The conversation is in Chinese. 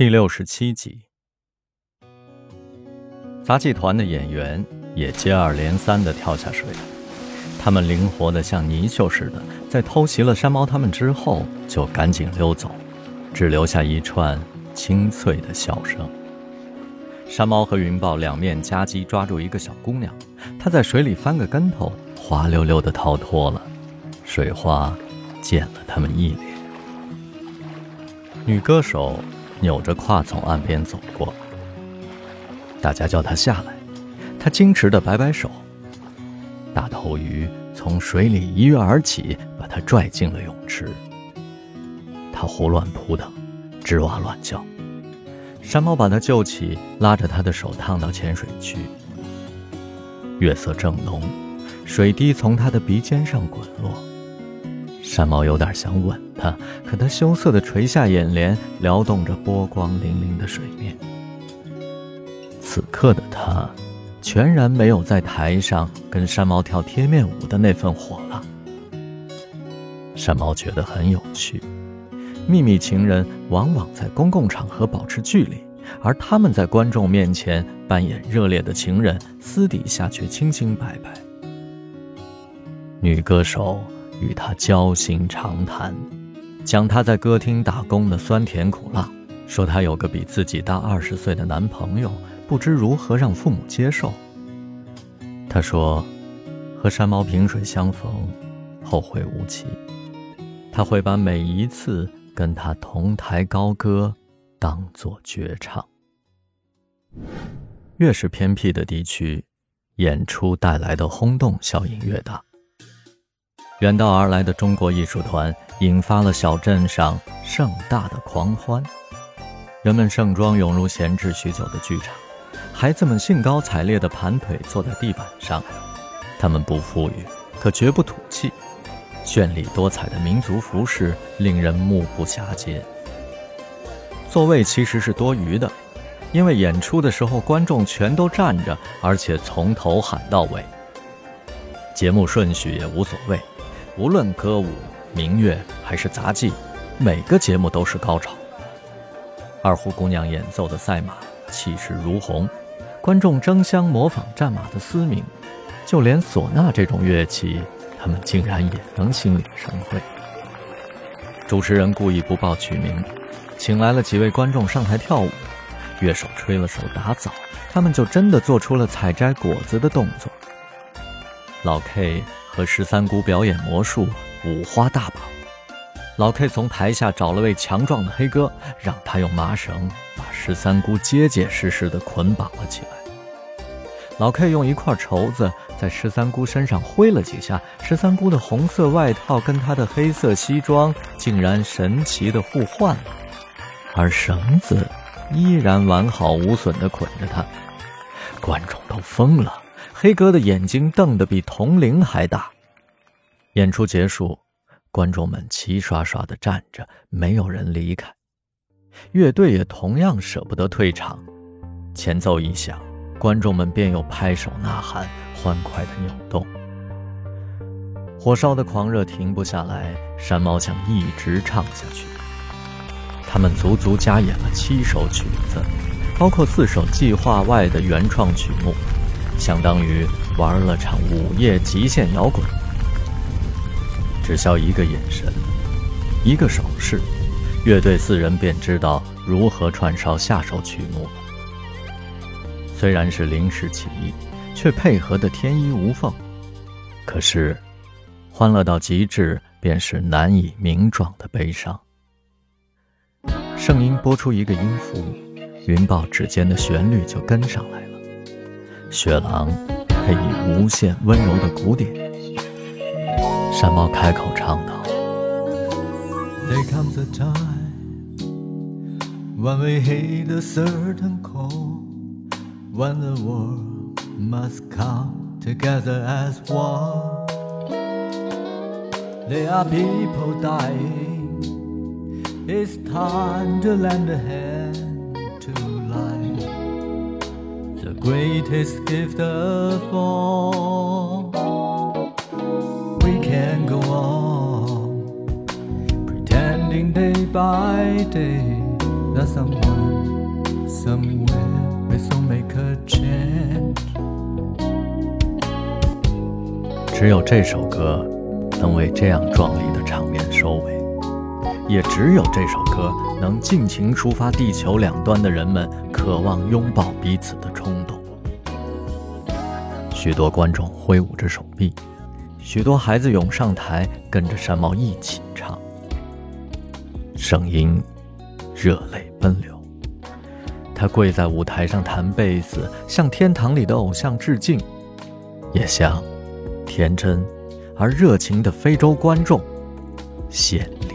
第六十七集，杂技团的演员也接二连三的跳下水，他们灵活的像泥鳅似的，在偷袭了山猫他们之后，就赶紧溜走，只留下一串清脆的笑声。山猫和云豹两面夹击，抓住一个小姑娘，她在水里翻个跟头，滑溜溜的逃脱了，水花溅了他们一脸。女歌手。扭着胯从岸边走过，大家叫他下来，他矜持地摆摆手。大头鱼从水里一跃而起，把他拽进了泳池。他胡乱扑腾，吱哇乱叫。山猫把他救起，拉着他的手趟到浅水区。月色正浓，水滴从他的鼻尖上滚落。山猫有点想吻他，可他羞涩地垂下眼帘，撩动着波光粼粼的水面。此刻的他，全然没有在台上跟山猫跳贴面舞的那份火辣。山猫觉得很有趣，秘密情人往往在公共场合保持距离，而他们在观众面前扮演热烈的情人，私底下却清清白白。女歌手。与他交心长谈，讲他在歌厅打工的酸甜苦辣，说他有个比自己大二十岁的男朋友，不知如何让父母接受。他说，和山猫萍水相逢，后会无期。他会把每一次跟他同台高歌，当作绝唱。越是偏僻的地区，演出带来的轰动效应越大。远道而来的中国艺术团引发了小镇上盛大的狂欢，人们盛装涌入闲置许久的剧场，孩子们兴高采烈地盘腿坐在地板上，他们不富裕，可绝不土气，绚丽多彩的民族服饰令人目不暇接。座位其实是多余的，因为演出的时候观众全都站着，而且从头喊到尾，节目顺序也无所谓。无论歌舞、民乐还是杂技，每个节目都是高潮。二胡姑娘演奏的赛马，气势如虹，观众争相模仿战马的嘶鸣。就连唢呐这种乐器，他们竟然也能心领神会。主持人故意不报曲名，请来了几位观众上台跳舞。乐手吹了首打枣，他们就真的做出了采摘果子的动作。老 K。和十三姑表演魔术，五花大绑。老 K 从台下找了位强壮的黑哥，让他用麻绳把十三姑结结实实地捆绑了起来。老 K 用一块绸子在十三姑身上挥了几下，十三姑的红色外套跟她的黑色西装竟然神奇地互换了，而绳子依然完好无损地捆着她。观众都疯了。黑哥的眼睛瞪得比铜铃还大。演出结束，观众们齐刷刷地站着，没有人离开。乐队也同样舍不得退场。前奏一响，观众们便又拍手呐喊，欢快地扭动。火烧的狂热停不下来，山猫想一直唱下去。他们足足加演了七首曲子，包括四首计划外的原创曲目。相当于玩了场午夜极限摇滚，只消一个眼神，一个手势，乐队四人便知道如何串烧下首曲目了。虽然是临时起意，却配合得天衣无缝。可是，欢乐到极致，便是难以名状的悲伤。声音拨出一个音符，云豹指尖的旋律就跟上来了。雪狼配以无限温柔的鼓点，山猫开口唱道：There comes a time when we hit a certain call, when the world must come together as one. There are people dying. It's time to lend a hand. Greatest gift of all. We can go on pretending day by day that someone somewhere will soon make a change. 只有这首歌能为这样壮丽的场面收尾，也只有这首歌能尽情抒发地球两端的人们渴望拥抱彼此的冲动。许多观众挥舞着手臂，许多孩子涌上台，跟着山猫一起唱，声音热泪奔流。他跪在舞台上弹贝斯，向天堂里的偶像致敬，也向天真而热情的非洲观众献礼。